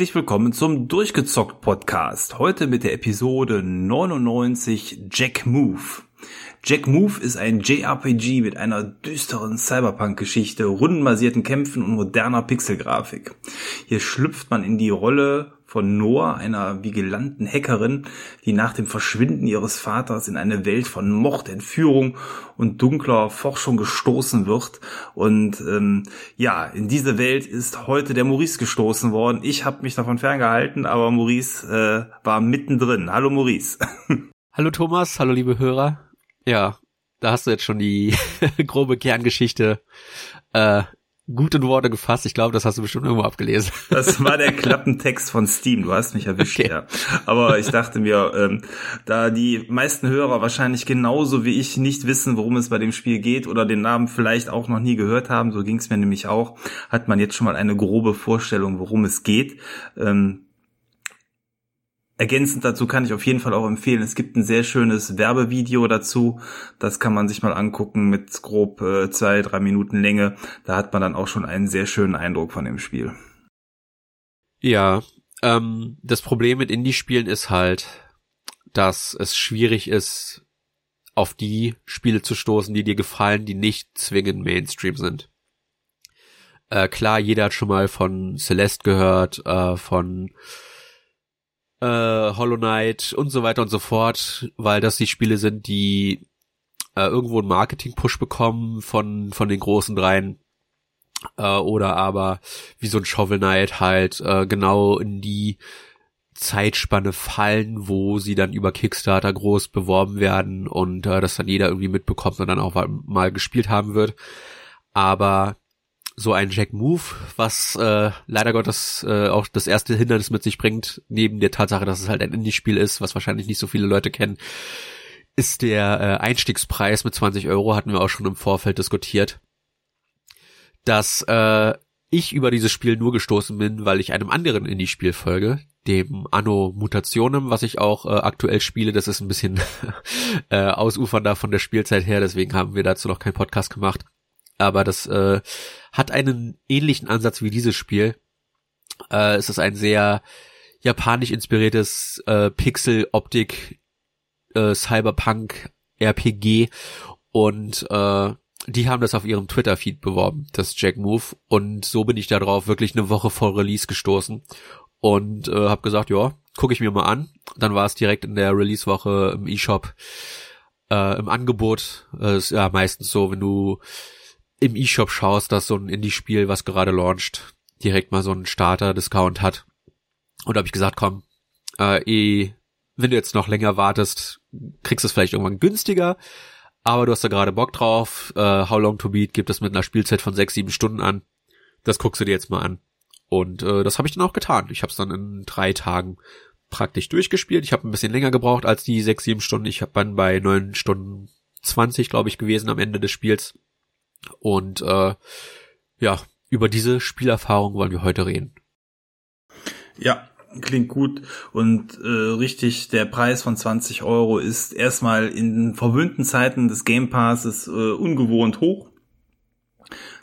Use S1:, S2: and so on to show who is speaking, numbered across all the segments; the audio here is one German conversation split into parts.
S1: Herzlich willkommen zum Durchgezockt Podcast. Heute mit der Episode 99 Jack Move. Jack Move ist ein JRPG mit einer düsteren Cyberpunk-Geschichte, rundenbasierten Kämpfen und moderner Pixelgrafik. Hier schlüpft man in die Rolle von Noah, einer vigilanten Hackerin, die nach dem Verschwinden ihres Vaters in eine Welt von Mord, Entführung und dunkler Forschung gestoßen wird. Und ähm, ja, in diese Welt ist heute der Maurice gestoßen worden. Ich habe mich davon ferngehalten, aber Maurice äh, war mittendrin. Hallo Maurice.
S2: Hallo Thomas, hallo liebe Hörer. Ja, da hast du jetzt schon die grobe Kerngeschichte äh, gut in Worte gefasst. Ich glaube, das hast du bestimmt irgendwo abgelesen.
S1: Das war der Klappentext von Steam. Du hast mich erwischt, okay. ja. Aber ich dachte mir, ähm, da die meisten Hörer wahrscheinlich genauso wie ich nicht wissen, worum es bei dem Spiel geht oder den Namen vielleicht auch noch nie gehört haben, so ging es mir nämlich auch, hat man jetzt schon mal eine grobe Vorstellung, worum es geht. Ähm, Ergänzend dazu kann ich auf jeden Fall auch empfehlen, es gibt ein sehr schönes Werbevideo dazu. Das kann man sich mal angucken mit grob äh, zwei, drei Minuten Länge. Da hat man dann auch schon einen sehr schönen Eindruck von dem Spiel.
S2: Ja, ähm, das Problem mit Indie-Spielen ist halt, dass es schwierig ist, auf die Spiele zu stoßen, die dir gefallen, die nicht zwingend Mainstream sind. Äh, klar, jeder hat schon mal von Celeste gehört, äh, von äh, Hollow Knight und so weiter und so fort, weil das die Spiele sind, die äh, irgendwo einen Marketing-Push bekommen von, von den großen dreien. Äh, oder aber wie so ein Shovel Knight halt äh, genau in die Zeitspanne fallen, wo sie dann über Kickstarter groß beworben werden und äh, das dann jeder irgendwie mitbekommt und dann auch mal gespielt haben wird. Aber so ein Jack Move, was äh, leider Gottes äh, auch das erste Hindernis mit sich bringt, neben der Tatsache, dass es halt ein Indie-Spiel ist, was wahrscheinlich nicht so viele Leute kennen, ist der äh, Einstiegspreis mit 20 Euro, hatten wir auch schon im Vorfeld diskutiert, dass äh, ich über dieses Spiel nur gestoßen bin, weil ich einem anderen Indie-Spiel folge, dem Anno Mutationem, was ich auch äh, aktuell spiele. Das ist ein bisschen äh, ausufernder von der Spielzeit her, deswegen haben wir dazu noch keinen Podcast gemacht aber das äh, hat einen ähnlichen Ansatz wie dieses Spiel. Äh, es ist ein sehr japanisch inspiriertes äh, Pixel-Optik äh, Cyberpunk RPG und äh, die haben das auf ihrem Twitter-Feed beworben, das Jack Move. Und so bin ich da drauf wirklich eine Woche vor Release gestoßen und äh, habe gesagt, ja, gucke ich mir mal an. Dann war es direkt in der Release-Woche im E-Shop äh, im Angebot. Äh, ist ja meistens so, wenn du im E-Shop schaust, dass so ein Indie-Spiel, was gerade launcht, direkt mal so einen Starter-Discount hat. Und da habe ich gesagt, komm, äh, eh, wenn du jetzt noch länger wartest, kriegst du es vielleicht irgendwann günstiger, aber du hast da gerade Bock drauf. Äh, How Long to Beat gibt es mit einer Spielzeit von sechs, sieben Stunden an. Das guckst du dir jetzt mal an. Und äh, das habe ich dann auch getan. Ich habe es dann in drei Tagen praktisch durchgespielt. Ich habe ein bisschen länger gebraucht als die sechs, sieben Stunden. Ich habe dann bei neun Stunden zwanzig, glaube ich, gewesen am Ende des Spiels. Und äh, ja, über diese Spielerfahrung wollen wir heute reden.
S1: Ja, klingt gut und äh, richtig, der Preis von 20 Euro ist erstmal in verwöhnten Zeiten des Game Passes äh, ungewohnt hoch.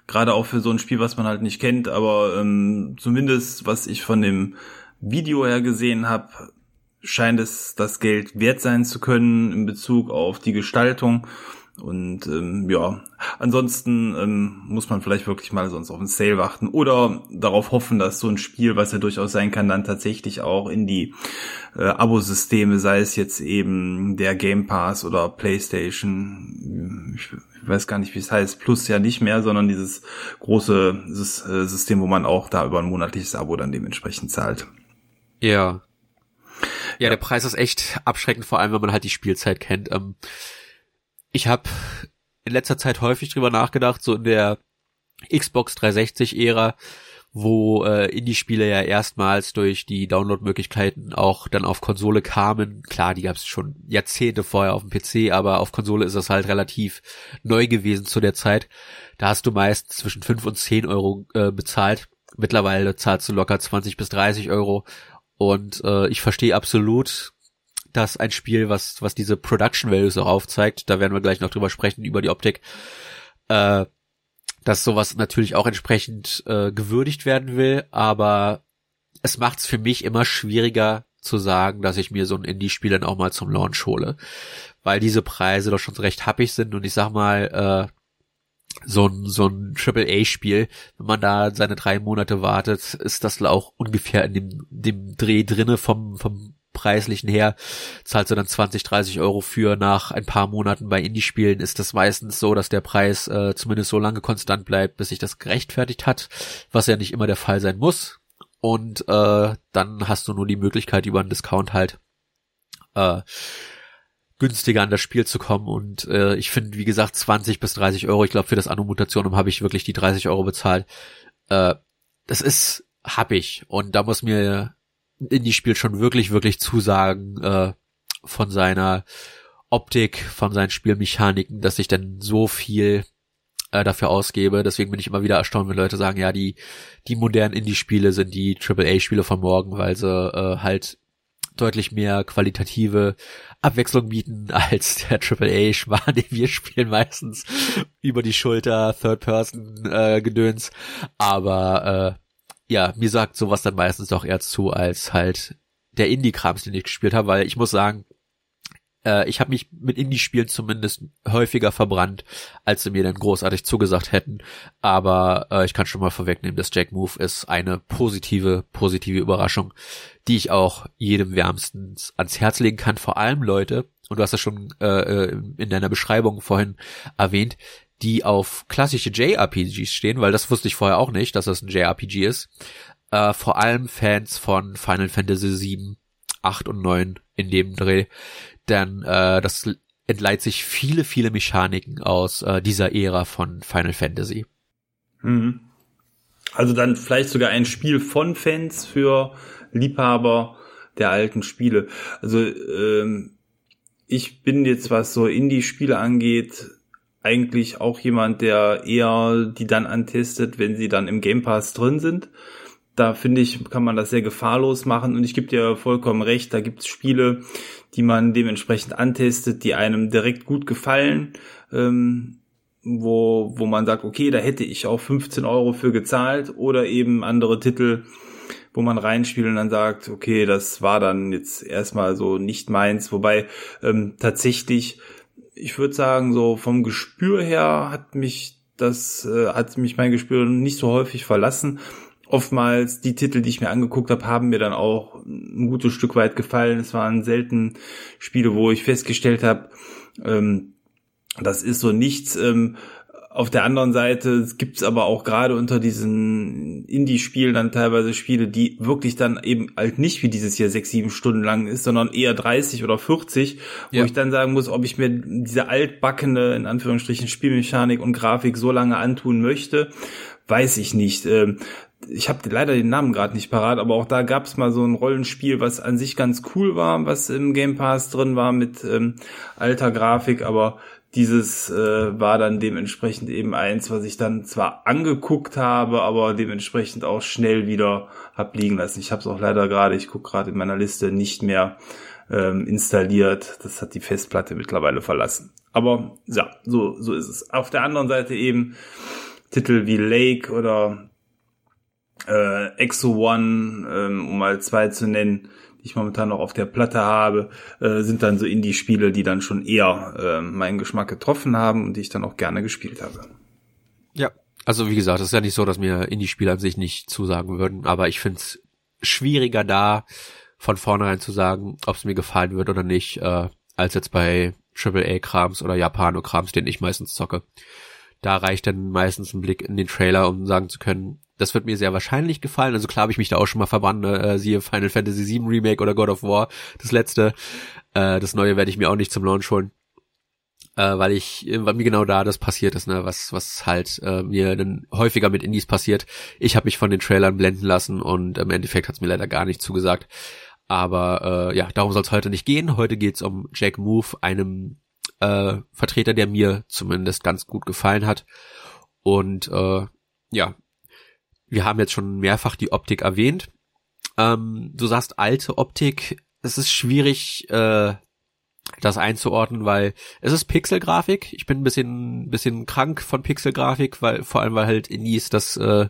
S1: Gerade auch für so ein Spiel, was man halt nicht kennt, aber ähm, zumindest was ich von dem Video her gesehen habe, scheint es das Geld wert sein zu können in Bezug auf die Gestaltung und ähm, ja, ansonsten ähm, muss man vielleicht wirklich mal sonst auf einen Sale warten oder darauf hoffen, dass so ein Spiel, was ja durchaus sein kann, dann tatsächlich auch in die äh, Abosysteme, sei es jetzt eben der Game Pass oder PlayStation, ich, weiß gar nicht, wie es heißt, Plus ja nicht mehr, sondern dieses große äh, System, wo man auch da über ein monatliches Abo dann dementsprechend zahlt.
S2: Ja. Ja, ja. der Preis ist echt abschreckend, vor allem wenn man halt die Spielzeit kennt. Ähm, ich habe in letzter Zeit häufig drüber nachgedacht, so in der Xbox 360-Ära, wo äh, Indie-Spiele ja erstmals durch die Download-Möglichkeiten auch dann auf Konsole kamen. Klar, die gab es schon Jahrzehnte vorher auf dem PC, aber auf Konsole ist das halt relativ neu gewesen zu der Zeit. Da hast du meist zwischen 5 und 10 Euro äh, bezahlt. Mittlerweile zahlst du locker 20 bis 30 Euro. Und äh, ich verstehe absolut, dass ein Spiel, was, was diese Production Values auch aufzeigt, da werden wir gleich noch drüber sprechen, über die Optik, äh, dass sowas natürlich auch entsprechend äh, gewürdigt werden will, aber es macht es für mich immer schwieriger zu sagen, dass ich mir so ein Indie-Spiel dann auch mal zum Launch hole, weil diese Preise doch schon recht happig sind und ich sag mal, äh, so ein, so ein Triple-A-Spiel, wenn man da seine drei Monate wartet, ist das auch ungefähr in dem, dem Dreh drinne vom, vom preislichen her. Zahlst du dann 20, 30 Euro für nach ein paar Monaten bei Indie-Spielen ist das meistens so, dass der Preis äh, zumindest so lange konstant bleibt, bis sich das gerechtfertigt hat, was ja nicht immer der Fall sein muss. Und äh, dann hast du nur die Möglichkeit, über einen Discount halt äh, günstiger an das Spiel zu kommen. Und äh, ich finde, wie gesagt, 20 bis 30 Euro, ich glaube, für das Anno-Mutationum habe ich wirklich die 30 Euro bezahlt. Äh, das ist ich. Und da muss mir Indie-Spiel schon wirklich, wirklich zusagen äh, von seiner Optik, von seinen Spielmechaniken, dass ich dann so viel äh, dafür ausgebe. Deswegen bin ich immer wieder erstaunt, wenn Leute sagen, ja, die, die modernen Indie-Spiele sind die AAA-Spiele von morgen, weil sie äh, halt deutlich mehr qualitative Abwechslung bieten als der AAA-Schwan, den wir spielen meistens über die Schulter, Third-Person-Gedöns. Äh, Aber äh, ja, mir sagt sowas dann meistens doch eher zu, als halt der Indie-Krams, den ich gespielt habe, weil ich muss sagen, äh, ich habe mich mit Indie-Spielen zumindest häufiger verbrannt, als sie mir dann großartig zugesagt hätten. Aber äh, ich kann schon mal vorwegnehmen, dass Jack Move ist eine positive, positive Überraschung, die ich auch jedem wärmstens ans Herz legen kann. Vor allem Leute, und du hast das schon äh, äh in deiner Beschreibung vorhin erwähnt, die auf klassische JRPGs stehen, weil das wusste ich vorher auch nicht, dass das ein JRPG ist. Äh, vor allem Fans von Final Fantasy 7, 8 und 9 in dem Dreh, denn äh, das entleiht sich viele, viele Mechaniken aus äh, dieser Ära von Final Fantasy.
S1: Mhm. Also dann vielleicht sogar ein Spiel von Fans für Liebhaber der alten Spiele. Also ähm, ich bin jetzt, was so Indie-Spiele angeht, eigentlich auch jemand, der eher die dann antestet, wenn sie dann im Game Pass drin sind. Da finde ich, kann man das sehr gefahrlos machen und ich gebe dir vollkommen recht, da gibt es Spiele, die man dementsprechend antestet, die einem direkt gut gefallen, ähm, wo, wo man sagt, okay, da hätte ich auch 15 Euro für gezahlt oder eben andere Titel, wo man reinspielt und dann sagt, okay, das war dann jetzt erstmal so nicht meins, wobei ähm, tatsächlich, ich würde sagen, so vom Gespür her hat mich das, äh, hat mich mein Gespür nicht so häufig verlassen oftmals die Titel, die ich mir angeguckt habe, haben mir dann auch ein gutes Stück weit gefallen. Es waren selten Spiele, wo ich festgestellt habe, ähm, das ist so nichts. Ähm, auf der anderen Seite gibt es aber auch gerade unter diesen Indie-Spielen dann teilweise Spiele, die wirklich dann eben halt nicht wie dieses hier sechs, sieben Stunden lang ist, sondern eher 30 oder 40, ja. wo ich dann sagen muss, ob ich mir diese altbackene, in Anführungsstrichen, Spielmechanik und Grafik so lange antun möchte, weiß ich nicht. Ähm, ich habe leider den Namen gerade nicht parat, aber auch da gab es mal so ein Rollenspiel, was an sich ganz cool war, was im Game Pass drin war mit ähm, alter Grafik, aber dieses äh, war dann dementsprechend eben eins, was ich dann zwar angeguckt habe, aber dementsprechend auch schnell wieder hab liegen lassen. Ich habe es auch leider gerade, ich gucke gerade in meiner Liste nicht mehr ähm, installiert. Das hat die Festplatte mittlerweile verlassen. Aber ja, so so ist es. Auf der anderen Seite eben Titel wie Lake oder äh, Exo One, ähm, um mal zwei zu nennen, die ich momentan noch auf der Platte habe, äh, sind dann so Indie-Spiele, die dann schon eher äh, meinen Geschmack getroffen haben und die ich dann auch gerne gespielt habe.
S2: Ja, also wie gesagt, es ist ja nicht so, dass mir Indie-Spiele an sich nicht zusagen würden, aber ich finde es schwieriger da von vornherein zu sagen, ob es mir gefallen wird oder nicht, äh, als jetzt bei AAA-Krams oder Japano-Krams, den ich meistens zocke. Da reicht dann meistens ein Blick in den Trailer, um sagen zu können, das wird mir sehr wahrscheinlich gefallen. Also klar habe ich mich da auch schon mal verbannt, ne? äh, siehe Final Fantasy VII Remake oder God of War, das letzte. Äh, das neue werde ich mir auch nicht zum Launch holen. Äh, weil ich, weil mir genau da das passiert ist, ne, was, was halt äh, mir dann häufiger mit Indies passiert. Ich habe mich von den Trailern blenden lassen und im Endeffekt hat's mir leider gar nicht zugesagt. Aber äh, ja, darum soll es heute nicht gehen. Heute geht's um Jack Move, einem äh, Vertreter, der mir zumindest ganz gut gefallen hat. Und äh, ja, wir haben jetzt schon mehrfach die Optik erwähnt. Ähm, du sagst alte Optik. Es ist schwierig, äh, das einzuordnen, weil es ist Pixelgrafik. Ich bin ein bisschen, bisschen krank von Pixelgrafik, weil vor allem weil halt Indies das äh,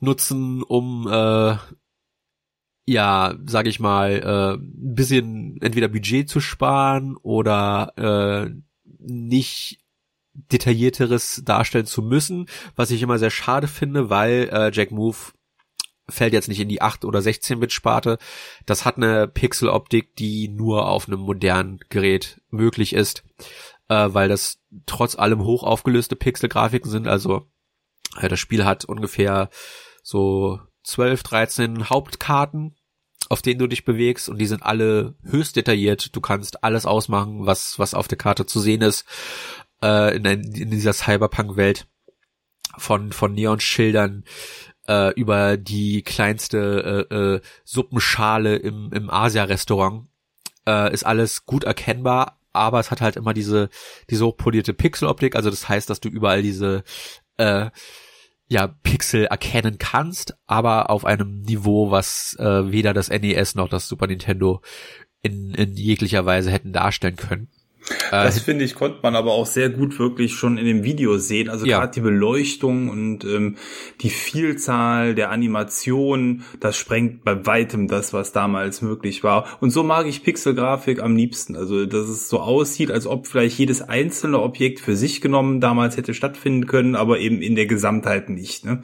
S2: nutzen, um äh, ja, sag ich mal, äh, ein bisschen entweder Budget zu sparen oder äh, nicht detaillierteres darstellen zu müssen, was ich immer sehr schade finde, weil äh, Jack Move fällt jetzt nicht in die 8 oder 16 Bit Sparte. Das hat eine Pixeloptik, die nur auf einem modernen Gerät möglich ist, äh, weil das trotz allem hoch aufgelöste Pixelgrafiken sind, also äh, das Spiel hat ungefähr so 12, 13 Hauptkarten, auf denen du dich bewegst und die sind alle höchst detailliert. Du kannst alles ausmachen, was, was auf der Karte zu sehen ist, äh, in, in dieser Cyberpunk-Welt von, von Neonschildern äh, über die kleinste äh, äh, Suppenschale im, im Asia-Restaurant äh, ist alles gut erkennbar, aber es hat halt immer diese, diese hochpolierte Pixeloptik, also das heißt, dass du überall diese äh, ja, Pixel erkennen kannst, aber auf einem Niveau, was äh, weder das NES noch das Super Nintendo in, in jeglicher Weise hätten darstellen können.
S1: Das finde ich, konnte man aber auch sehr gut wirklich schon in dem Video sehen. Also ja. gerade die Beleuchtung und ähm, die Vielzahl der Animationen, das sprengt bei weitem das, was damals möglich war. Und so mag ich Pixelgrafik am liebsten. Also, dass es so aussieht, als ob vielleicht jedes einzelne Objekt für sich genommen damals hätte stattfinden können, aber eben in der Gesamtheit nicht. Ne?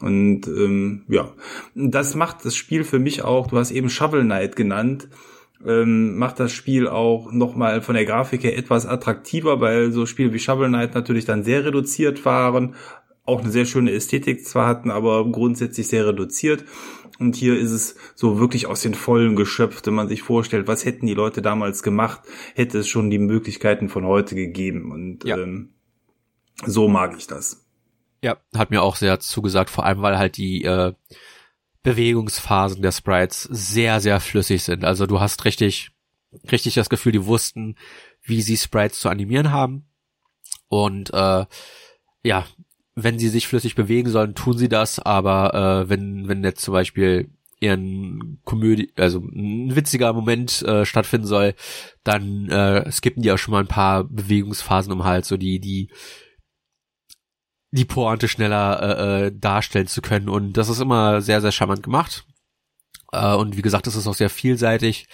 S1: Und ähm, ja, das macht das Spiel für mich auch, du hast eben Shovel Knight genannt, ähm, macht das Spiel auch nochmal von der Grafik her etwas attraktiver, weil so Spiele wie Shovel Knight natürlich dann sehr reduziert waren, auch eine sehr schöne Ästhetik zwar hatten, aber grundsätzlich sehr reduziert. Und hier ist es so wirklich aus den Vollen geschöpft, wenn man sich vorstellt, was hätten die Leute damals gemacht, hätte es schon die Möglichkeiten von heute gegeben. Und ja. ähm, so mag ich das.
S2: Ja, hat mir auch sehr zugesagt, vor allem weil halt die äh, Bewegungsphasen der Sprites sehr, sehr flüssig sind. Also du hast richtig, richtig das Gefühl, die wussten, wie sie Sprites zu animieren haben. Und äh, ja, wenn sie sich flüssig bewegen sollen, tun sie das, aber äh, wenn, wenn jetzt zum Beispiel ihren Komödie, also ein witziger Moment äh, stattfinden soll, dann äh, skippen die auch schon mal ein paar Bewegungsphasen, um halt so die, die die Pointe schneller äh, äh, darstellen zu können. Und das ist immer sehr, sehr charmant gemacht. Äh, und wie gesagt, es ist auch sehr vielseitig.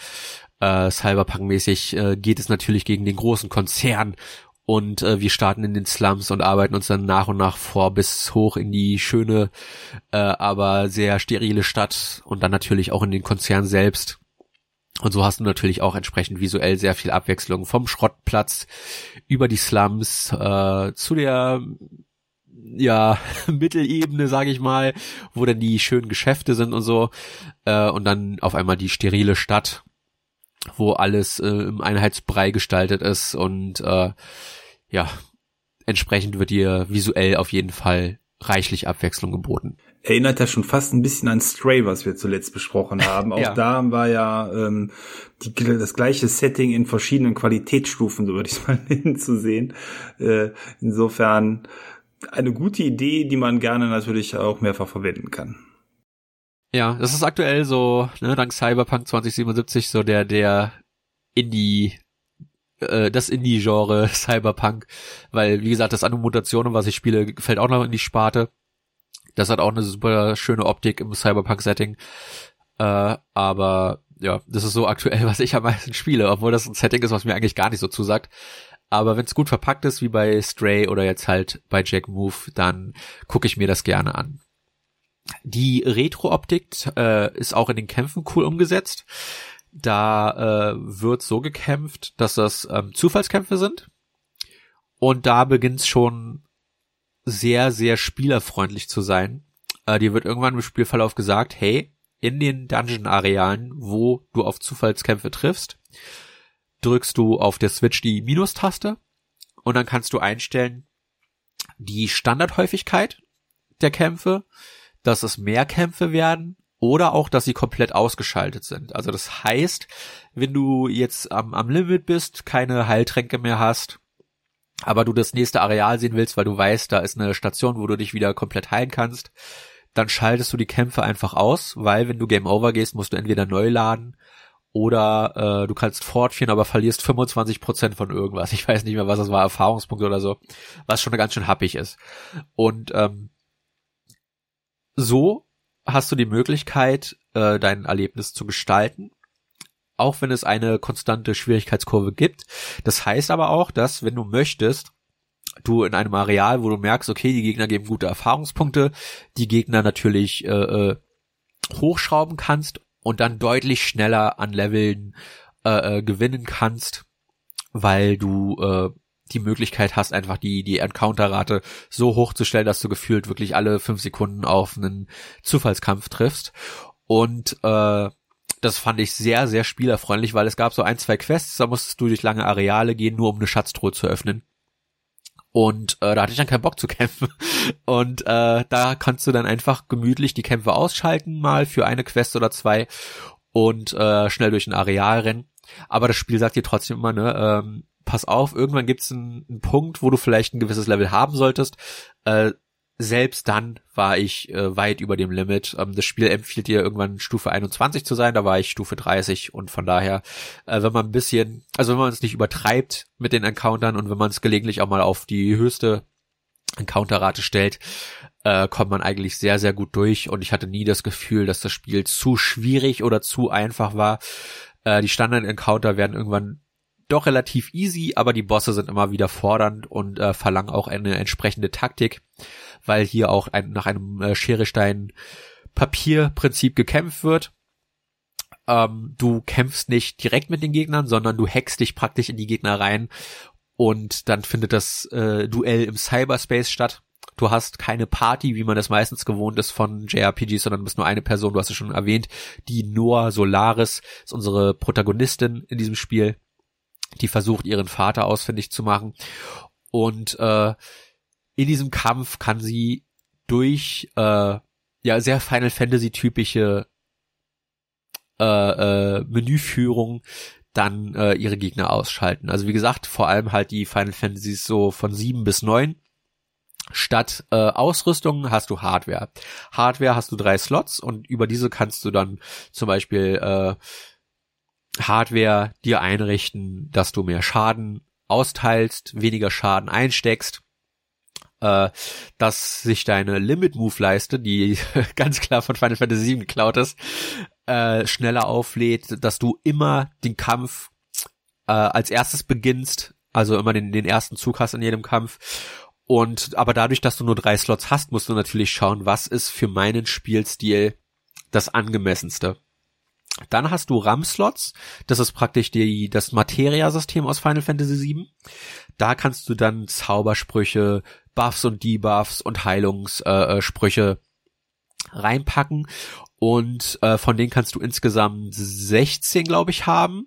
S2: Äh, Cyberpunk-mäßig äh, geht es natürlich gegen den großen Konzern und äh, wir starten in den Slums und arbeiten uns dann nach und nach vor bis hoch in die schöne, äh, aber sehr sterile Stadt und dann natürlich auch in den Konzern selbst. Und so hast du natürlich auch entsprechend visuell sehr viel Abwechslung vom Schrottplatz über die Slums äh, zu der ja, Mittelebene, sage ich mal, wo dann die schönen Geschäfte sind und so. Äh, und dann auf einmal die sterile Stadt, wo alles äh, im Einheitsbrei gestaltet ist und äh, ja, entsprechend wird dir visuell auf jeden Fall reichlich Abwechslung geboten.
S1: Erinnert ja schon fast ein bisschen an Stray, was wir zuletzt besprochen haben. Auch ja. da war ja ähm, die, das gleiche Setting in verschiedenen Qualitätsstufen, so würde ich es mal nennen, zu sehen. Äh, insofern eine gute Idee, die man gerne natürlich auch mehrfach verwenden kann.
S2: Ja, das ist aktuell so, ne, dank Cyberpunk 2077 so der, der Indie, äh, das Indie-Genre Cyberpunk, weil, wie gesagt, das an was ich spiele, fällt auch noch in die Sparte. Das hat auch eine super schöne Optik im Cyberpunk-Setting. Äh, aber ja, das ist so aktuell, was ich am meisten spiele, obwohl das ein Setting ist, was mir eigentlich gar nicht so zusagt. Aber wenn es gut verpackt ist, wie bei Stray oder jetzt halt bei Jack Move, dann gucke ich mir das gerne an. Die Retro-Optik äh, ist auch in den Kämpfen cool umgesetzt. Da äh, wird so gekämpft, dass das ähm, Zufallskämpfe sind. Und da beginnt es schon sehr, sehr spielerfreundlich zu sein. Äh, dir wird irgendwann im Spielverlauf gesagt, hey, in den Dungeon-Arealen, wo du auf Zufallskämpfe triffst, drückst du auf der Switch die Minustaste und dann kannst du einstellen die Standardhäufigkeit der Kämpfe, dass es mehr Kämpfe werden oder auch, dass sie komplett ausgeschaltet sind. Also das heißt, wenn du jetzt am, am Limit bist, keine Heiltränke mehr hast, aber du das nächste Areal sehen willst, weil du weißt, da ist eine Station, wo du dich wieder komplett heilen kannst, dann schaltest du die Kämpfe einfach aus, weil wenn du Game Over gehst, musst du entweder neu laden oder äh, du kannst fortführen, aber verlierst 25% von irgendwas. Ich weiß nicht mehr, was das war, Erfahrungspunkte oder so, was schon ganz schön happig ist. Und ähm, so hast du die Möglichkeit, äh, dein Erlebnis zu gestalten, auch wenn es eine konstante Schwierigkeitskurve gibt. Das heißt aber auch, dass wenn du möchtest, du in einem Areal, wo du merkst, okay, die Gegner geben gute Erfahrungspunkte, die Gegner natürlich äh, äh, hochschrauben kannst und dann deutlich schneller an Leveln äh, äh, gewinnen kannst, weil du äh, die Möglichkeit hast, einfach die, die Encounter-Rate so hoch zu stellen, dass du gefühlt wirklich alle fünf Sekunden auf einen Zufallskampf triffst. Und äh, das fand ich sehr, sehr spielerfreundlich, weil es gab so ein, zwei Quests, da musstest du durch lange Areale gehen, nur um eine Schatztruhe zu öffnen. Und äh, da hatte ich dann keinen Bock zu kämpfen. Und äh, da kannst du dann einfach gemütlich die Kämpfe ausschalten, mal für eine Quest oder zwei und äh, schnell durch ein Areal rennen. Aber das Spiel sagt dir trotzdem immer, ne, ähm, pass auf, irgendwann gibt es einen, einen, Punkt, wo du vielleicht ein gewisses Level haben solltest. Äh, selbst dann war ich äh, weit über dem Limit. Ähm, das Spiel empfiehlt dir irgendwann Stufe 21 zu sein, da war ich Stufe 30 und von daher, äh, wenn man ein bisschen, also wenn man es nicht übertreibt mit den Encountern und wenn man es gelegentlich auch mal auf die höchste Encounterrate stellt, äh, kommt man eigentlich sehr, sehr gut durch und ich hatte nie das Gefühl, dass das Spiel zu schwierig oder zu einfach war. Äh, die Standard-Encounter werden irgendwann doch relativ easy, aber die Bosse sind immer wieder fordernd und äh, verlangen auch eine entsprechende Taktik, weil hier auch ein, nach einem äh, Schere Papierprinzip gekämpft wird. Ähm, du kämpfst nicht direkt mit den Gegnern, sondern du hackst dich praktisch in die Gegner rein und dann findet das äh, Duell im Cyberspace statt. Du hast keine Party, wie man das meistens gewohnt ist von JRPGs, sondern du bist nur eine Person, du hast es schon erwähnt, die Noah Solaris ist unsere Protagonistin in diesem Spiel die versucht, ihren Vater ausfindig zu machen. Und äh, in diesem Kampf kann sie durch äh, ja sehr Final Fantasy typische äh, äh, Menüführung dann äh, ihre Gegner ausschalten. Also wie gesagt, vor allem halt die Final Fantasies so von sieben bis neun. Statt äh, Ausrüstung hast du Hardware. Hardware hast du drei Slots und über diese kannst du dann zum Beispiel äh, Hardware dir einrichten, dass du mehr Schaden austeilst, weniger Schaden einsteckst, äh, dass sich deine Limit Move Leiste, die ganz klar von Final Fantasy VII geklaut ist, äh, schneller auflädt, dass du immer den Kampf äh, als erstes beginnst, also immer den, den ersten Zug hast in jedem Kampf. Und aber dadurch, dass du nur drei Slots hast, musst du natürlich schauen, was ist für meinen Spielstil das angemessenste. Dann hast du RAM-Slots. Das ist praktisch die, das Materia-System aus Final Fantasy VII. Da kannst du dann Zaubersprüche, Buffs und Debuffs und Heilungssprüche äh, reinpacken. Und äh, von denen kannst du insgesamt 16, glaube ich, haben.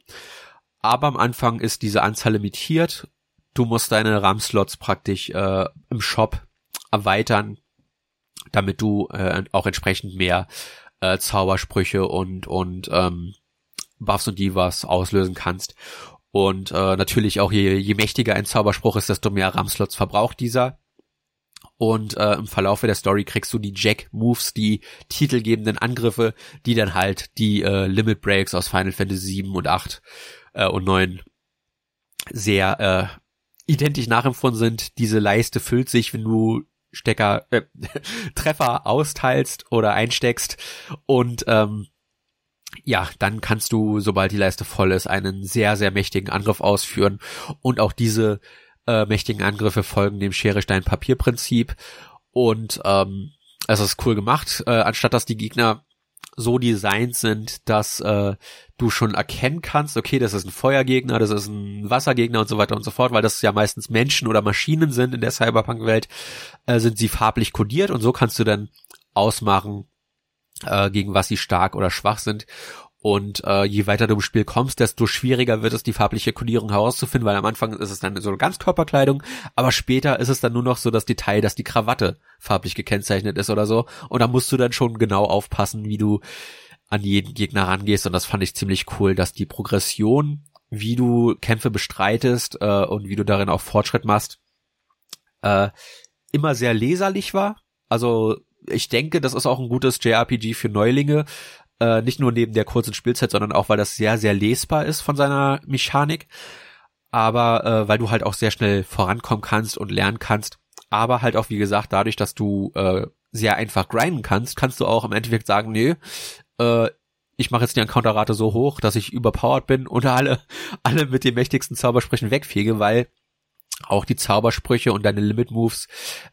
S2: Aber am Anfang ist diese Anzahl limitiert. Du musst deine RAM-Slots praktisch äh, im Shop erweitern, damit du äh, auch entsprechend mehr äh, Zaubersprüche und und ähm, Buffs und Divas auslösen kannst. Und äh, natürlich auch je, je mächtiger ein Zauberspruch ist, desto mehr RAM-Slots verbraucht dieser. Und äh, im Verlaufe der Story kriegst du die Jack-Moves, die titelgebenden Angriffe, die dann halt die äh, Limit Breaks aus Final Fantasy 7 und 8 äh, und 9 sehr äh, identisch nachempfunden sind. Diese Leiste füllt sich, wenn du Stecker, äh, Treffer austeilst oder einsteckst und ähm, ja, dann kannst du, sobald die Leiste voll ist, einen sehr, sehr mächtigen Angriff ausführen und auch diese äh, mächtigen Angriffe folgen dem Schere-Stein-Papier-Prinzip und ähm, es ist cool gemacht, äh, anstatt dass die Gegner so designt sind, dass äh, du schon erkennen kannst, okay, das ist ein Feuergegner, das ist ein Wassergegner und so weiter und so fort, weil das ja meistens Menschen oder Maschinen sind in der Cyberpunk-Welt, äh, sind sie farblich kodiert und so kannst du dann ausmachen, äh, gegen was sie stark oder schwach sind. Und äh, je weiter du im Spiel kommst, desto schwieriger wird es, die farbliche Kodierung herauszufinden, weil am Anfang ist es dann so eine Ganzkörperkleidung, aber später ist es dann nur noch so das Detail, dass die Krawatte farblich gekennzeichnet ist oder so. Und da musst du dann schon genau aufpassen, wie du an jeden Gegner rangehst. Und das fand ich ziemlich cool, dass die Progression, wie du Kämpfe bestreitest äh, und wie du darin auch Fortschritt machst, äh, immer sehr leserlich war. Also ich denke, das ist auch ein gutes JRPG für Neulinge, äh, nicht nur neben der kurzen Spielzeit, sondern auch, weil das sehr, sehr lesbar ist von seiner Mechanik. Aber äh, weil du halt auch sehr schnell vorankommen kannst und lernen kannst. Aber halt auch, wie gesagt, dadurch, dass du äh, sehr einfach grinden kannst, kannst du auch im Endeffekt sagen, nee, äh, ich mache jetzt die Encounterrate so hoch, dass ich überpowered bin und alle, alle mit den mächtigsten Zaubersprüchen wegfege, weil auch die Zaubersprüche und deine Limit Moves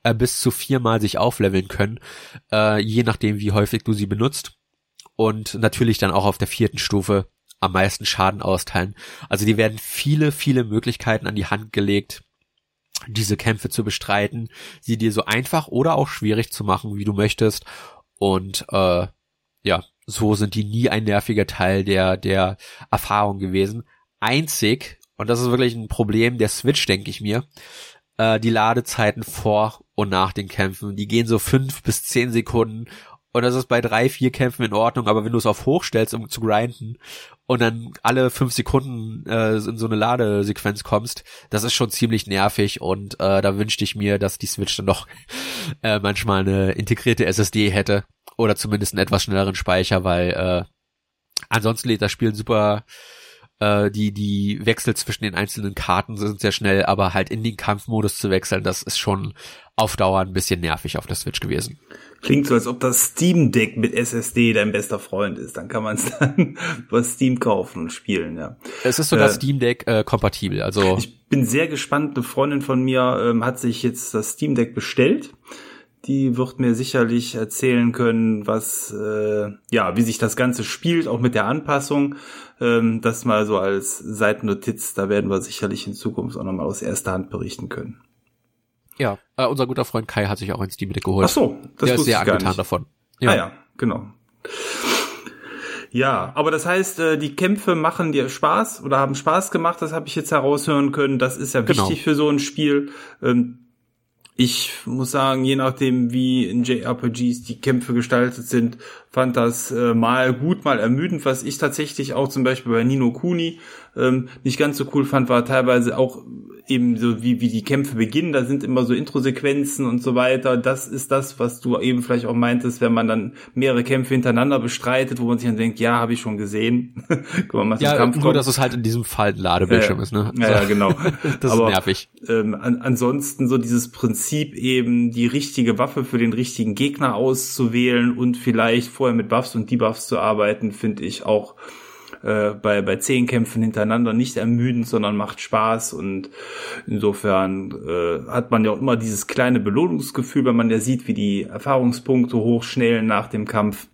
S2: äh, bis zu viermal sich aufleveln können, äh, je nachdem wie häufig du sie benutzt und natürlich dann auch auf der vierten Stufe am meisten Schaden austeilen. Also die werden viele, viele Möglichkeiten an die Hand gelegt, diese Kämpfe zu bestreiten, sie dir so einfach oder auch schwierig zu machen, wie du möchtest. Und äh, ja, so sind die nie ein nerviger Teil der, der Erfahrung gewesen. Einzig, und das ist wirklich ein Problem der Switch, denke ich mir, äh, die Ladezeiten vor und nach den Kämpfen, die gehen so fünf bis zehn Sekunden und das ist bei drei, vier Kämpfen in Ordnung, aber wenn du es auf hoch stellst, um zu grinden und dann alle fünf Sekunden äh, in so eine Ladesequenz kommst, das ist schon ziemlich nervig und äh, da wünschte ich mir, dass die Switch dann doch äh, manchmal eine integrierte SSD hätte oder zumindest einen etwas schnelleren Speicher, weil äh, ansonsten lädt das Spiel super äh, die, die Wechsel zwischen den einzelnen Karten sind sehr schnell, aber halt in den Kampfmodus zu wechseln, das ist schon auf Dauer ein bisschen nervig auf der Switch gewesen.
S1: Klingt so, als ob das Steam Deck mit SSD dein bester Freund ist. Dann kann man es dann über Steam kaufen und spielen, ja.
S2: Es ist sogar äh, Steam Deck äh, kompatibel, also.
S1: Ich bin sehr gespannt. Eine Freundin von mir ähm, hat sich jetzt das Steam Deck bestellt die wird mir sicherlich erzählen können, was äh, ja, wie sich das Ganze spielt, auch mit der Anpassung. Ähm, das mal so als Seitennotiz, da werden wir sicherlich in Zukunft auch nochmal aus erster Hand berichten können.
S2: Ja, äh, unser guter Freund Kai hat sich auch ein Steam Deck geholt.
S1: Ach so,
S2: das Der ist sehr angetan davon.
S1: Ja. Ah ja, genau. Ja, aber das heißt, äh, die Kämpfe machen dir Spaß oder haben Spaß gemacht, das habe ich jetzt heraushören können. Das ist ja genau. wichtig für so ein Spiel. Ähm, ich muss sagen, je nachdem, wie in JRPGs die Kämpfe gestaltet sind, fand das äh, mal gut, mal ermüdend. Was ich tatsächlich auch zum Beispiel bei Nino Kuni ähm, nicht ganz so cool fand, war teilweise auch eben so wie, wie die Kämpfe beginnen, da sind immer so Introsequenzen und so weiter. Das ist das, was du eben vielleicht auch meintest, wenn man dann mehrere Kämpfe hintereinander bestreitet, wo man sich dann denkt, ja, habe ich schon gesehen.
S2: Guck mal, ja, Kampf nur, kommt. dass es halt in diesem Fall ein Ladebildschirm
S1: ja,
S2: ist, ne?
S1: Ja, ja genau.
S2: das Aber, ist nervig.
S1: Ähm, an, ansonsten so dieses Prinzip eben, die richtige Waffe für den richtigen Gegner auszuwählen und vielleicht vorher mit Buffs und Debuffs zu arbeiten, finde ich auch äh, bei, bei zehn Kämpfen hintereinander nicht ermüdend, sondern macht Spaß und insofern äh, hat man ja auch immer dieses kleine Belohnungsgefühl, wenn man ja sieht, wie die Erfahrungspunkte hochschnellen nach dem Kampf.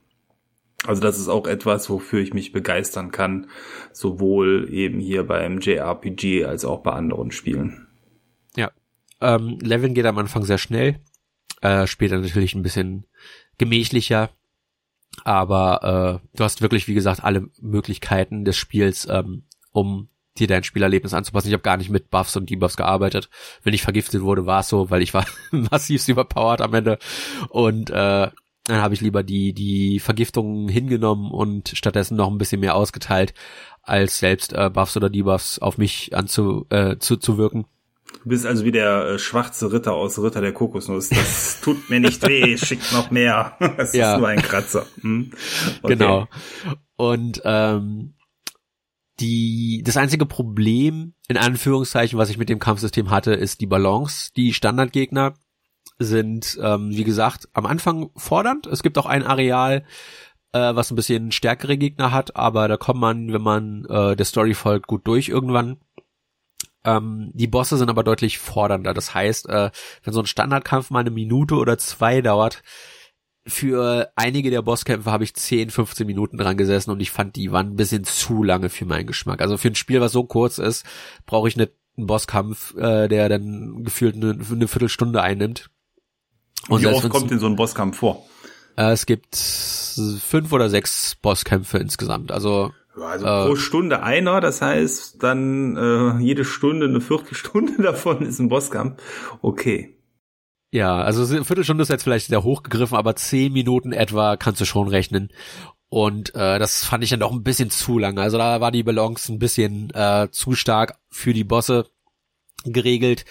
S1: Also das ist auch etwas, wofür ich mich begeistern kann, sowohl eben hier beim JRPG als auch bei anderen Spielen.
S2: Ja, ähm, Leveln geht am Anfang sehr schnell, äh, später natürlich ein bisschen gemächlicher, aber äh, du hast wirklich, wie gesagt, alle Möglichkeiten des Spiels, ähm, um dir dein Spielerlebnis anzupassen. Ich habe gar nicht mit Buffs und Debuffs gearbeitet. Wenn ich vergiftet wurde, war es so, weil ich war massiv überpowered am Ende. Und äh, dann habe ich lieber die, die Vergiftungen hingenommen und stattdessen noch ein bisschen mehr ausgeteilt, als selbst äh, Buffs oder Debuffs auf mich anzu, äh, zu, zu wirken.
S1: Du bist also wie der äh, schwarze Ritter aus Ritter der Kokosnuss. Das tut mir nicht weh, schickt noch mehr. Das ja. ist nur ein Kratzer. Hm?
S2: Okay. Genau. Und ähm, die das einzige Problem in Anführungszeichen, was ich mit dem Kampfsystem hatte, ist die Balance. Die Standardgegner sind, ähm, wie gesagt, am Anfang fordernd. Es gibt auch ein Areal, äh, was ein bisschen stärkere Gegner hat, aber da kommt man, wenn man äh, der Story folgt, gut durch irgendwann. Ähm, die Bosse sind aber deutlich fordernder. Das heißt, äh, wenn so ein Standardkampf mal eine Minute oder zwei dauert, für einige der Bosskämpfe habe ich 10, 15 Minuten dran gesessen und ich fand, die waren ein bisschen zu lange für meinen Geschmack. Also für ein Spiel, was so kurz ist, brauche ich nicht einen Bosskampf, äh, der dann gefühlt eine, eine Viertelstunde einnimmt.
S1: Und Wie oft kommt denn so ein Bosskampf vor?
S2: Äh, es gibt fünf oder sechs Bosskämpfe insgesamt. Also
S1: also äh, pro Stunde einer, das heißt dann äh, jede Stunde eine Viertelstunde davon ist ein Bosskampf. Okay.
S2: Ja, also eine Viertelstunde ist jetzt vielleicht sehr hochgegriffen, aber zehn Minuten etwa kannst du schon rechnen. Und äh, das fand ich dann doch ein bisschen zu lange. Also da war die Balance ein bisschen äh, zu stark für die Bosse geregelt.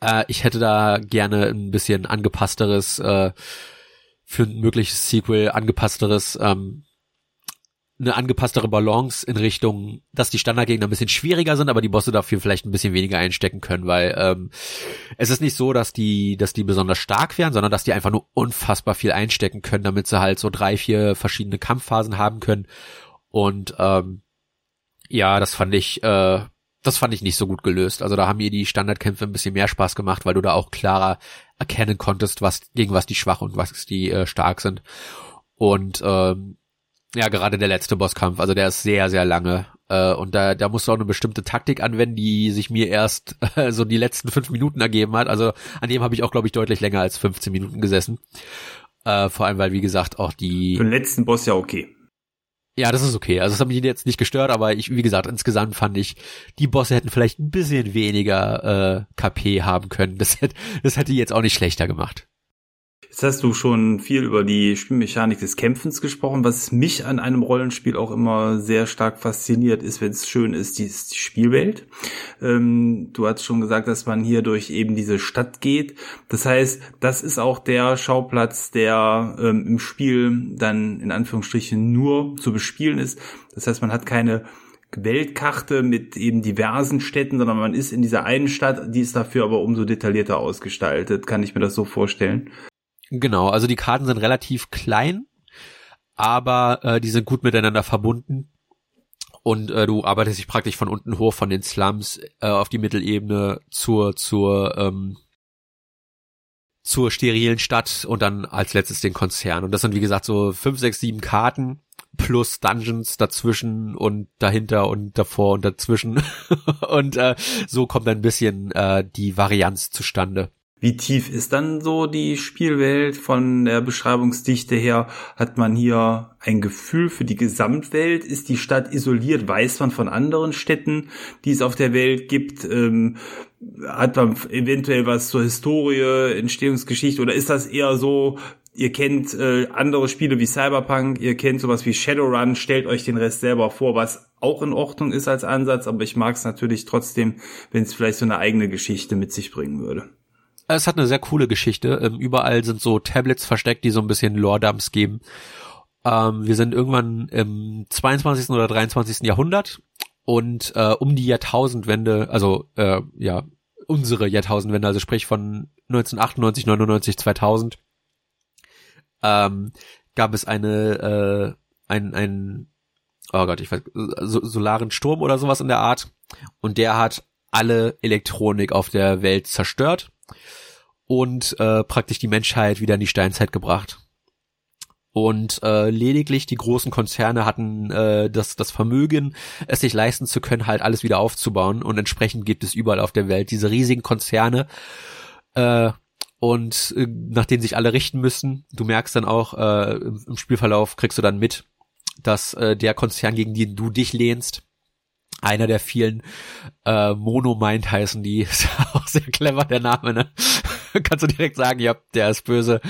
S2: Äh, ich hätte da gerne ein bisschen angepassteres, äh, für ein mögliches Sequel angepassteres ähm, eine angepasstere Balance in Richtung, dass die Standardgegner ein bisschen schwieriger sind, aber die Bosse dafür vielleicht ein bisschen weniger einstecken können, weil ähm, es ist nicht so, dass die, dass die besonders stark wären, sondern dass die einfach nur unfassbar viel einstecken können, damit sie halt so drei, vier verschiedene Kampfphasen haben können. Und ähm, ja, das fand ich, äh, das fand ich nicht so gut gelöst. Also da haben mir die Standardkämpfe ein bisschen mehr Spaß gemacht, weil du da auch klarer erkennen konntest, was gegen was die schwach und was die äh, stark sind. Und ähm, ja, gerade der letzte Bosskampf, also der ist sehr, sehr lange. Äh, und da, da musst du auch eine bestimmte Taktik anwenden, die sich mir erst äh, so die letzten fünf Minuten ergeben hat. Also an dem habe ich auch, glaube ich, deutlich länger als 15 Minuten gesessen. Äh, vor allem, weil, wie gesagt, auch die.
S1: Für den letzten Boss ja okay.
S2: Ja, das ist okay. Also das hat mich jetzt nicht gestört, aber ich, wie gesagt, insgesamt fand ich, die Bosse hätten vielleicht ein bisschen weniger äh, KP haben können. Das hätte, das hätte die jetzt auch nicht schlechter gemacht.
S1: Jetzt hast du schon viel über die Spielmechanik des Kämpfens gesprochen. Was mich an einem Rollenspiel auch immer sehr stark fasziniert, ist, wenn es schön ist, die, die Spielwelt. Ähm, du hast schon gesagt, dass man hier durch eben diese Stadt geht. Das heißt, das ist auch der Schauplatz, der ähm, im Spiel dann in Anführungsstrichen nur zu bespielen ist. Das heißt, man hat keine Weltkarte mit eben diversen Städten, sondern man ist in dieser einen Stadt, die ist dafür aber umso detaillierter ausgestaltet. Kann ich mir das so vorstellen?
S2: Genau, also die Karten sind relativ klein, aber äh, die sind gut miteinander verbunden. Und äh, du arbeitest dich praktisch von unten hoch, von den Slums äh, auf die Mittelebene zur, zur, ähm, zur sterilen Stadt und dann als letztes den Konzern. Und das sind wie gesagt so fünf, sechs, sieben Karten plus Dungeons dazwischen und dahinter und davor und dazwischen. und äh, so kommt ein bisschen äh, die Varianz zustande.
S1: Wie tief ist dann so die Spielwelt von der Beschreibungsdichte her? Hat man hier ein Gefühl für die Gesamtwelt? Ist die Stadt isoliert? Weiß man von anderen Städten, die es auf der Welt gibt? Ähm, hat man eventuell was zur Historie, Entstehungsgeschichte oder ist das eher so, ihr kennt äh, andere Spiele wie Cyberpunk, ihr kennt sowas wie Shadowrun, stellt euch den Rest selber vor, was auch in Ordnung ist als Ansatz, aber ich mag es natürlich trotzdem, wenn es vielleicht so eine eigene Geschichte mit sich bringen würde.
S2: Es hat eine sehr coole Geschichte. Ähm, überall sind so Tablets versteckt, die so ein bisschen Lore-Dumps geben. Ähm, wir sind irgendwann im 22. oder 23. Jahrhundert und äh, um die Jahrtausendwende, also äh, ja, unsere Jahrtausendwende, also sprich von 1998, 99, 2000, ähm, gab es eine, äh, ein, ein, oh Gott, ich weiß, so, solaren Sturm oder sowas in der Art und der hat alle Elektronik auf der Welt zerstört und äh, praktisch die Menschheit wieder in die Steinzeit gebracht. Und äh, lediglich die großen Konzerne hatten äh, das, das Vermögen, es sich leisten zu können, halt alles wieder aufzubauen. Und entsprechend gibt es überall auf der Welt diese riesigen Konzerne, äh, und äh, nach denen sich alle richten müssen. Du merkst dann auch äh, im, Spielverlauf, kriegst du dann mit, dass äh, der Konzern, gegen den du dich lehnst, einer der vielen äh, Monomind heißen die. Ist auch sehr clever, der Name, ne? Kannst du direkt sagen, ja, der ist böse.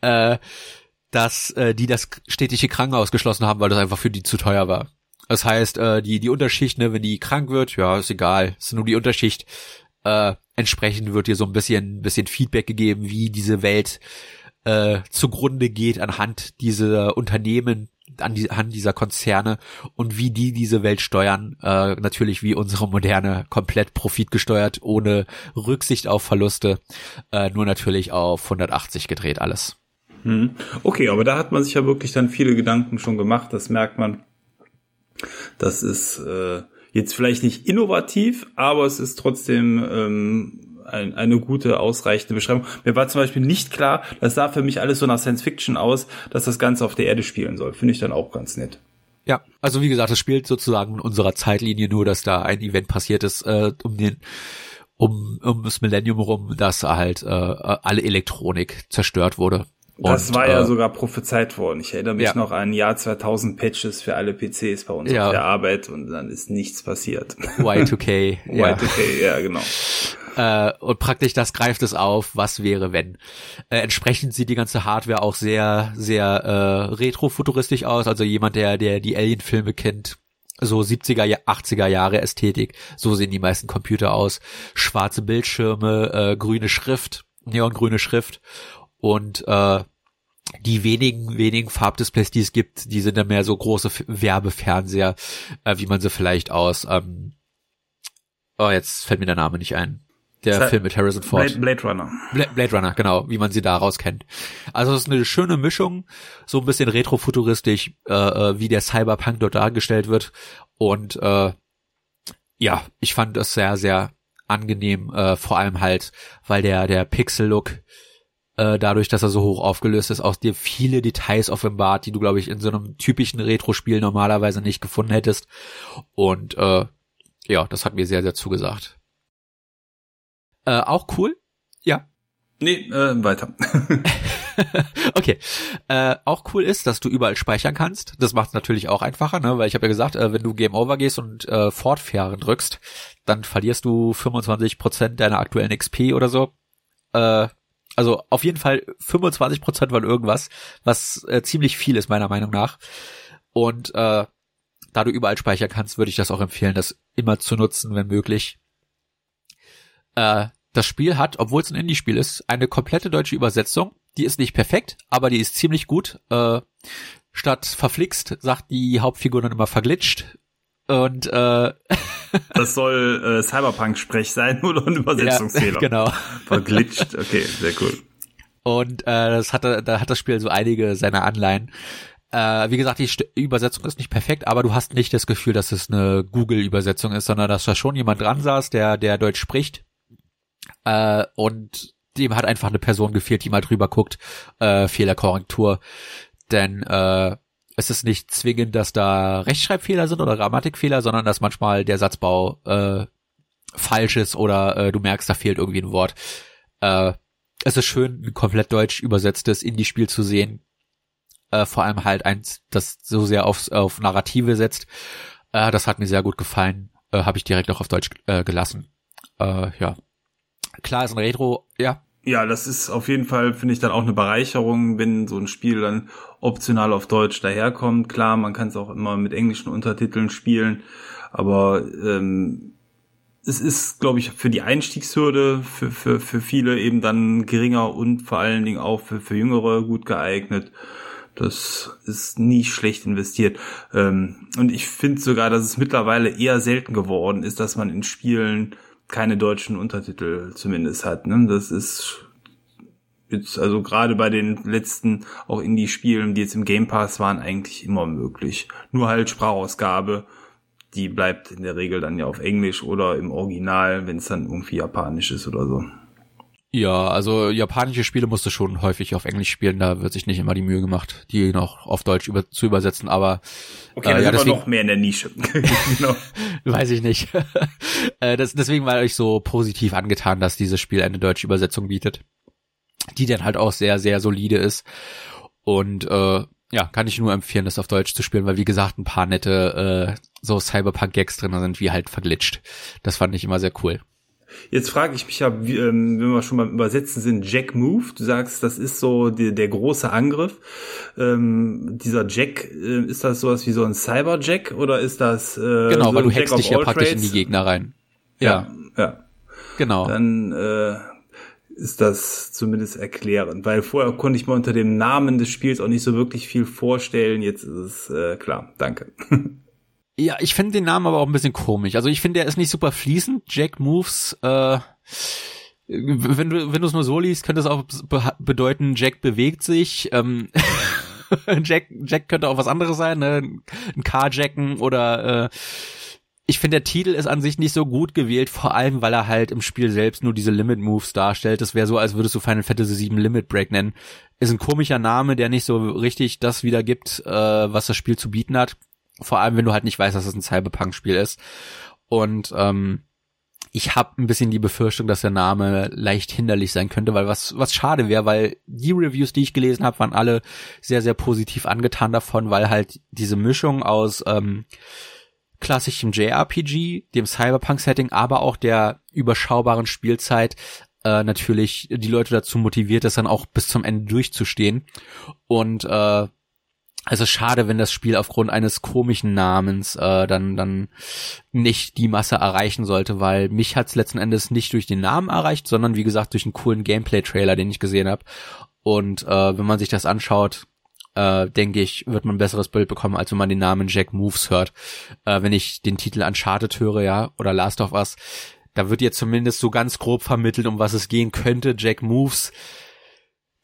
S2: Äh, dass äh, die das städtische Krankenhaus geschlossen haben, weil das einfach für die zu teuer war. Das heißt, äh, die, die Unterschicht, ne, wenn die krank wird, ja, ist egal, ist nur die Unterschicht. Äh, entsprechend wird dir so ein bisschen, bisschen Feedback gegeben, wie diese Welt äh, zugrunde geht anhand dieser Unternehmen, an die, an dieser Konzerne und wie die diese Welt steuern. Äh, natürlich wie unsere moderne, komplett profitgesteuert, ohne Rücksicht auf Verluste, äh, nur natürlich auf 180 gedreht alles.
S1: Hm. Okay, aber da hat man sich ja wirklich dann viele Gedanken schon gemacht, das merkt man. Das ist äh, jetzt vielleicht nicht innovativ, aber es ist trotzdem ähm, ein, eine gute, ausreichende Beschreibung. Mir war zum Beispiel nicht klar, das sah für mich alles so nach Science Fiction aus, dass das Ganze auf der Erde spielen soll. Finde ich dann auch ganz nett.
S2: Ja, also wie gesagt, es spielt sozusagen in unserer Zeitlinie nur, dass da ein Event passiert ist, äh, um den um, um das Millennium rum, dass halt äh, alle Elektronik zerstört wurde.
S1: Das war ja äh, sogar prophezeit worden. Ich erinnere mich ja. noch an Jahr 2000 Patches für alle PCs bei uns ja. auf der Arbeit und dann ist nichts passiert.
S2: Y2K.
S1: Y2K, ja, genau.
S2: Äh, und praktisch das greift es auf, was wäre, wenn. Äh, entsprechend sieht die ganze Hardware auch sehr, sehr äh, retrofuturistisch aus. Also jemand, der, der die Alien-Filme kennt, so 70er, 80er Jahre Ästhetik, so sehen die meisten Computer aus. Schwarze Bildschirme, äh, grüne Schrift, neongrüne Schrift und äh, die wenigen, wenigen Farbdisplays, die es gibt, die sind dann mehr so große Werbefernseher, äh, wie man sie vielleicht aus, ähm, oh, jetzt fällt mir der Name nicht ein. Der Zeit, Film mit Harrison Ford.
S1: Blade, Blade Runner.
S2: Blade, Blade Runner, genau, wie man sie daraus kennt. Also es ist eine schöne Mischung, so ein bisschen retrofuturistisch, äh, äh, wie der Cyberpunk dort dargestellt wird. Und äh, ja, ich fand das sehr, sehr angenehm, äh, vor allem halt, weil der, der Pixel-Look äh, dadurch, dass er so hoch aufgelöst ist, auch dir viele Details offenbart, die du, glaube ich, in so einem typischen Retro-Spiel normalerweise nicht gefunden hättest. Und äh, ja, das hat mir sehr, sehr zugesagt. Äh, auch cool. Ja.
S1: Nee, äh, weiter.
S2: okay. Äh, auch cool ist, dass du überall speichern kannst. Das macht es natürlich auch einfacher, ne? weil ich habe ja gesagt, äh, wenn du Game Over gehst und äh, Fortfahren drückst, dann verlierst du 25% deiner aktuellen XP oder so. Äh, also auf jeden Fall 25% von irgendwas, was äh, ziemlich viel ist meiner Meinung nach. Und äh, da du überall speichern kannst, würde ich das auch empfehlen, das immer zu nutzen, wenn möglich. Äh, das Spiel hat, obwohl es ein Indie-Spiel ist, eine komplette deutsche Übersetzung. Die ist nicht perfekt, aber die ist ziemlich gut. Äh, statt verflixt sagt die Hauptfigur dann immer verglitscht. Und äh,
S1: das soll äh, Cyberpunk-Sprech sein oder ein Übersetzungsfehler.
S2: Ja, genau.
S1: Verglitscht, okay, sehr cool.
S2: Und äh, das hat, da hat das Spiel so einige seiner Anleihen. Äh, wie gesagt, die St Übersetzung ist nicht perfekt, aber du hast nicht das Gefühl, dass es eine Google-Übersetzung ist, sondern dass da schon jemand dran saß, der, der Deutsch spricht äh, und dem hat einfach eine Person gefehlt, die mal drüber guckt, äh, Fehlerkorrektur. Denn äh, es ist nicht zwingend, dass da Rechtschreibfehler sind oder Grammatikfehler, sondern dass manchmal der Satzbau äh, falsch ist oder äh, du merkst, da fehlt irgendwie ein Wort. Äh, es ist schön, ein komplett deutsch übersetztes Indie-Spiel zu sehen. Äh, vor allem halt eins, das so sehr aufs, auf Narrative setzt. Äh, das hat mir sehr gut gefallen. Äh, Habe ich direkt auch auf Deutsch äh, gelassen. Äh, ja, Klar ist ein Retro, ja.
S1: Ja, das ist auf jeden Fall, finde ich, dann auch eine Bereicherung, wenn so ein Spiel dann optional auf Deutsch daherkommt. Klar, man kann es auch immer mit englischen Untertiteln spielen, aber ähm, es ist, glaube ich, für die Einstiegshürde für, für, für viele eben dann geringer und vor allen Dingen auch für, für Jüngere gut geeignet. Das ist nie schlecht investiert. Ähm, und ich finde sogar, dass es mittlerweile eher selten geworden ist, dass man in Spielen keine deutschen Untertitel zumindest hat. Ne? Das ist jetzt also gerade bei den letzten auch Indie-Spielen, die jetzt im Game Pass waren, eigentlich immer möglich. Nur halt Sprachausgabe, die bleibt in der Regel dann ja auf Englisch oder im Original, wenn es dann irgendwie japanisch ist oder so.
S2: Ja, also japanische Spiele musst du schon häufig auf Englisch spielen, da wird sich nicht immer die Mühe gemacht, die noch auf Deutsch über, zu übersetzen, aber
S1: Okay, äh, ja, deswegen, noch mehr in der Nische.
S2: genau. Weiß ich nicht. äh, das, deswegen war ich so positiv angetan, dass dieses Spiel eine deutsche Übersetzung bietet, die dann halt auch sehr, sehr solide ist. Und äh, ja, kann ich nur empfehlen, das auf Deutsch zu spielen, weil wie gesagt, ein paar nette äh, so Cyberpunk-Gags drin sind, wie halt verglitscht. Das fand ich immer sehr cool.
S1: Jetzt frage ich mich ja, wie, ähm, wenn wir schon beim Übersetzen sind, Jack Move. Du sagst, das ist so die, der große Angriff. Ähm, dieser Jack, äh, ist das sowas wie so ein Cyberjack oder ist das äh,
S2: Genau,
S1: so
S2: weil du hackst dich ja praktisch Trades? in die Gegner rein.
S1: Ja, ja. ja.
S2: Genau.
S1: Dann äh, ist das zumindest erklärend, weil vorher konnte ich mir unter dem Namen des Spiels auch nicht so wirklich viel vorstellen. Jetzt ist es äh, klar. Danke.
S2: Ja, ich finde den Namen aber auch ein bisschen komisch. Also ich finde, der ist nicht super fließend. Jack Moves, äh, wenn du wenn du es nur so liest, könnte es auch be bedeuten, Jack bewegt sich. Ähm, Jack Jack könnte auch was anderes sein, ne? ein Carjacken oder äh, ich finde, der Titel ist an sich nicht so gut gewählt, vor allem, weil er halt im Spiel selbst nur diese Limit Moves darstellt. Das wäre so, als würdest du Final Fantasy VII Limit Break nennen. Ist ein komischer Name, der nicht so richtig das wiedergibt, äh, was das Spiel zu bieten hat. Vor allem, wenn du halt nicht weißt, dass es ein Cyberpunk-Spiel ist. Und ähm, ich habe ein bisschen die Befürchtung, dass der Name leicht hinderlich sein könnte, weil was was schade wäre, weil die Reviews, die ich gelesen habe, waren alle sehr sehr positiv angetan davon, weil halt diese Mischung aus ähm, klassischem JRPG, dem Cyberpunk-Setting, aber auch der überschaubaren Spielzeit äh, natürlich die Leute dazu motiviert, das dann auch bis zum Ende durchzustehen und äh, ist schade, wenn das Spiel aufgrund eines komischen Namens äh, dann dann nicht die Masse erreichen sollte, weil mich hat's letzten Endes nicht durch den Namen erreicht, sondern wie gesagt durch einen coolen Gameplay-Trailer, den ich gesehen habe. Und äh, wenn man sich das anschaut, äh, denke ich, wird man ein besseres Bild bekommen, als wenn man den Namen Jack Moves hört. Äh, wenn ich den Titel Uncharted höre, ja, oder Last of Us, da wird jetzt zumindest so ganz grob vermittelt, um was es gehen könnte. Jack Moves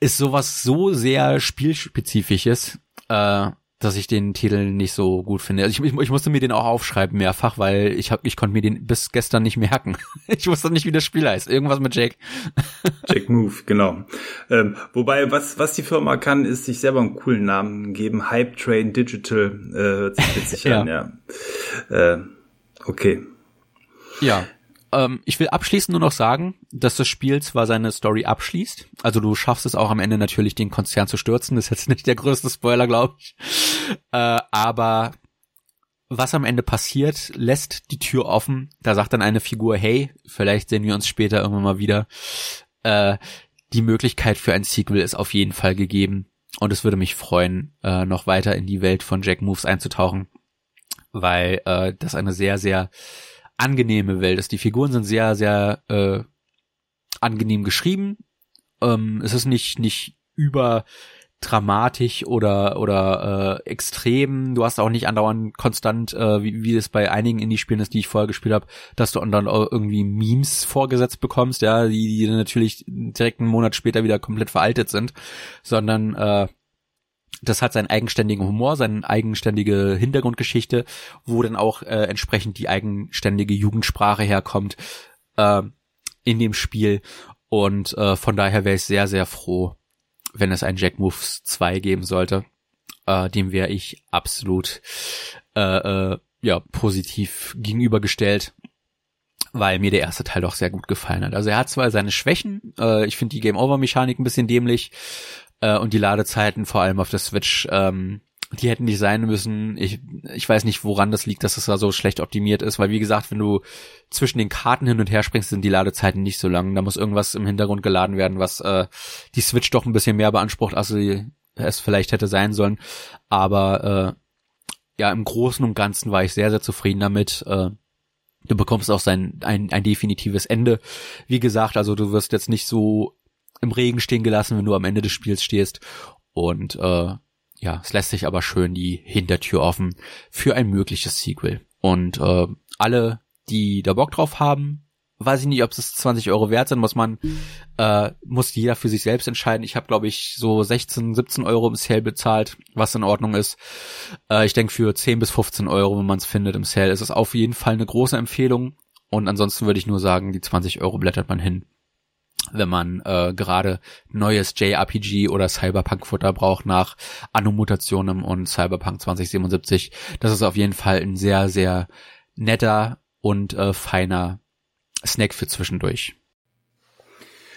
S2: ist sowas so sehr spielspezifisches, äh, dass ich den Titel nicht so gut finde. Also ich, ich, ich musste mir den auch aufschreiben mehrfach, weil ich hab, ich konnte mir den bis gestern nicht merken. ich wusste nicht, wie das Spiel heißt. Irgendwas mit Jack.
S1: Jack Move, genau. Ähm, wobei, was, was die Firma kann, ist sich selber einen coolen Namen geben. Hype Train Digital, äh, hört sich witzig ja. an, ja. Äh, okay.
S2: Ja. Ähm, ich will abschließend nur noch sagen, dass das Spiel zwar seine Story abschließt, also du schaffst es auch am Ende natürlich, den Konzern zu stürzen, das ist jetzt nicht der größte Spoiler, glaube ich, äh, aber was am Ende passiert, lässt die Tür offen. Da sagt dann eine Figur, hey, vielleicht sehen wir uns später irgendwann mal wieder. Äh, die Möglichkeit für ein Sequel ist auf jeden Fall gegeben. Und es würde mich freuen, äh, noch weiter in die Welt von Jack Moves einzutauchen, weil äh, das eine sehr, sehr angenehme Welt ist. Die Figuren sind sehr, sehr äh, angenehm geschrieben. Ähm, es ist nicht nicht über dramatisch oder oder äh, extrem. Du hast auch nicht andauernd konstant, äh, wie, wie es bei einigen Indie-Spielen ist, die ich vorher gespielt habe, dass du dann irgendwie Memes vorgesetzt bekommst, ja, die, die natürlich direkt einen Monat später wieder komplett veraltet sind, sondern äh, das hat seinen eigenständigen Humor, seine eigenständige Hintergrundgeschichte, wo dann auch äh, entsprechend die eigenständige Jugendsprache herkommt äh, in dem Spiel. Und äh, von daher wäre ich sehr, sehr froh, wenn es ein Jack Moves 2 geben sollte. Äh, dem wäre ich absolut äh, äh, ja positiv gegenübergestellt weil mir der erste Teil doch sehr gut gefallen hat. Also er hat zwar seine Schwächen, äh, ich finde die Game Over Mechanik ein bisschen dämlich, äh, und die Ladezeiten vor allem auf der Switch, ähm, die hätten nicht sein müssen. Ich, ich weiß nicht, woran das liegt, dass es da so schlecht optimiert ist, weil wie gesagt, wenn du zwischen den Karten hin und her springst, sind die Ladezeiten nicht so lang. Da muss irgendwas im Hintergrund geladen werden, was äh, die Switch doch ein bisschen mehr beansprucht, als sie es vielleicht hätte sein sollen. Aber äh, ja, im Großen und Ganzen war ich sehr, sehr zufrieden damit. Äh, du bekommst auch sein ein, ein definitives Ende. Wie gesagt, also du wirst jetzt nicht so im Regen stehen gelassen, wenn du am Ende des Spiels stehst. Und äh, ja, es lässt sich aber schön die Hintertür offen für ein mögliches Sequel. Und äh, alle, die da Bock drauf haben, weiß ich nicht, ob es 20 Euro wert sind, muss man, äh, muss jeder für sich selbst entscheiden. Ich habe, glaube ich, so 16, 17 Euro im Sale bezahlt, was in Ordnung ist. Äh, ich denke, für 10 bis 15 Euro, wenn man es findet im Sale, ist es auf jeden Fall eine große Empfehlung. Und ansonsten würde ich nur sagen, die 20 Euro blättert man hin wenn man äh, gerade neues JRPG oder Cyberpunk-Futter braucht nach Anno-Mutationen und Cyberpunk 2077. Das ist auf jeden Fall ein sehr, sehr netter und äh, feiner Snack für zwischendurch.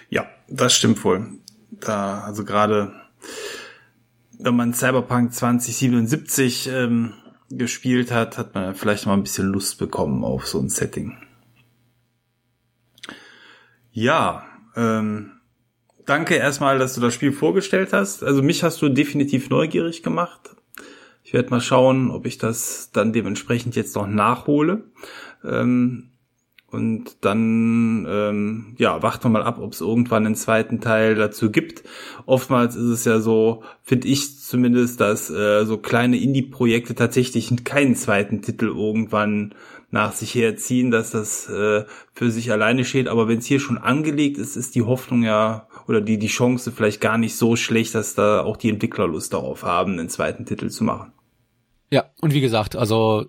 S1: Ja, das stimmt wohl. Da, also gerade wenn man Cyberpunk 2077 ähm, gespielt hat, hat man vielleicht mal ein bisschen Lust bekommen auf so ein Setting. Ja, ähm, danke erstmal, dass du das Spiel vorgestellt hast. Also mich hast du definitiv neugierig gemacht. Ich werde mal schauen, ob ich das dann dementsprechend jetzt noch nachhole. Ähm, und dann, ähm, ja, warten wir mal ab, ob es irgendwann einen zweiten Teil dazu gibt. Oftmals ist es ja so, finde ich zumindest, dass äh, so kleine Indie-Projekte tatsächlich keinen zweiten Titel irgendwann nach sich herziehen, dass das äh, für sich alleine steht. Aber wenn es hier schon angelegt ist, ist die Hoffnung ja oder die, die Chance vielleicht gar nicht so schlecht, dass da auch die Entwickler Lust darauf haben, einen zweiten Titel zu machen.
S2: Ja, und wie gesagt, also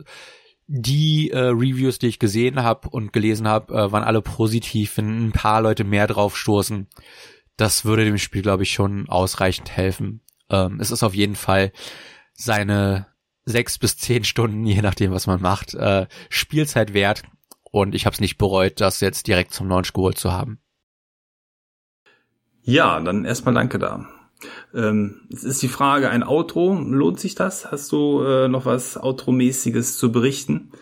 S2: die äh, Reviews, die ich gesehen habe und gelesen habe, äh, waren alle positiv, wenn ein paar Leute mehr drauf stoßen. Das würde dem Spiel, glaube ich, schon ausreichend helfen. Ähm, es ist auf jeden Fall seine sechs bis zehn Stunden, je nachdem, was man macht, äh, Spielzeit wert. Und ich habe es nicht bereut, das jetzt direkt zum Launch geholt zu haben.
S1: Ja, dann erstmal danke da. Ähm, es ist die Frage, ein Outro, lohnt sich das? Hast du äh, noch was Outro-mäßiges zu berichten?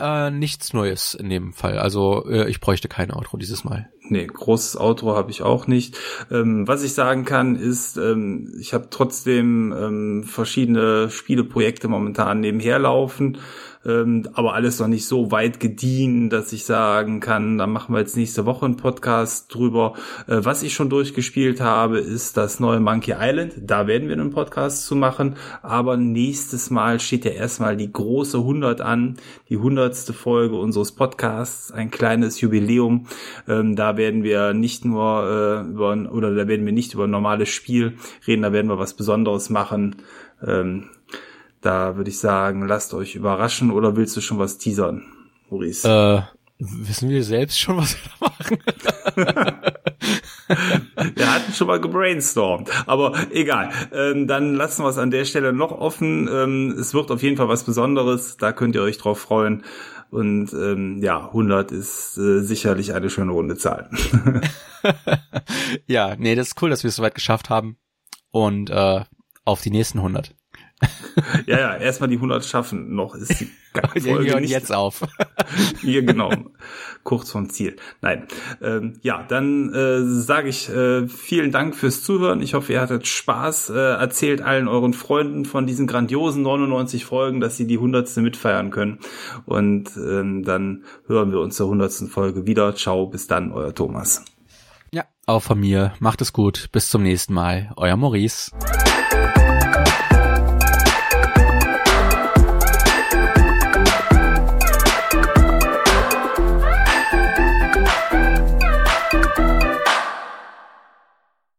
S2: Äh, nichts Neues in dem Fall. Also äh, ich bräuchte kein Outro dieses Mal.
S1: Nee, großes Outro habe ich auch nicht. Ähm, was ich sagen kann, ist, ähm, ich habe trotzdem ähm, verschiedene Spieleprojekte momentan nebenher laufen. Ähm, aber alles noch nicht so weit gediehen, dass ich sagen kann, da machen wir jetzt nächste Woche einen Podcast drüber. Äh, was ich schon durchgespielt habe, ist das neue Monkey Island. Da werden wir einen Podcast zu machen, aber nächstes Mal steht ja erstmal die große 100 an, die hundertste Folge unseres Podcasts, ein kleines Jubiläum. Ähm, da werden wir nicht nur äh, über oder da werden wir nicht über ein normales Spiel reden, da werden wir was Besonderes machen. Ähm, da würde ich sagen, lasst euch überraschen oder willst du schon was teasern, Maurice?
S2: Äh, wissen wir selbst schon, was wir da machen?
S1: wir hatten schon mal gebrainstormt, aber egal. Ähm, dann lassen wir es an der Stelle noch offen. Ähm, es wird auf jeden Fall was Besonderes, da könnt ihr euch drauf freuen. Und ähm, ja, 100 ist äh, sicherlich eine schöne runde Zahl.
S2: ja, nee, das ist cool, dass wir es soweit geschafft haben. Und äh, auf die nächsten 100.
S1: ja, ja, erstmal die 100 schaffen. Noch ist die
S2: Folge Wir hören jetzt auf.
S1: Hier, genau. Kurz vom Ziel. Nein. Ähm, ja, dann äh, sage ich äh, vielen Dank fürs Zuhören. Ich hoffe, ihr hattet Spaß. Äh, erzählt allen euren Freunden von diesen grandiosen 99 Folgen, dass sie die 100. mitfeiern können. Und ähm, dann hören wir uns zur 100. Folge wieder. Ciao, bis dann, euer Thomas.
S2: Ja, auch von mir. Macht es gut. Bis zum nächsten Mal. Euer Maurice.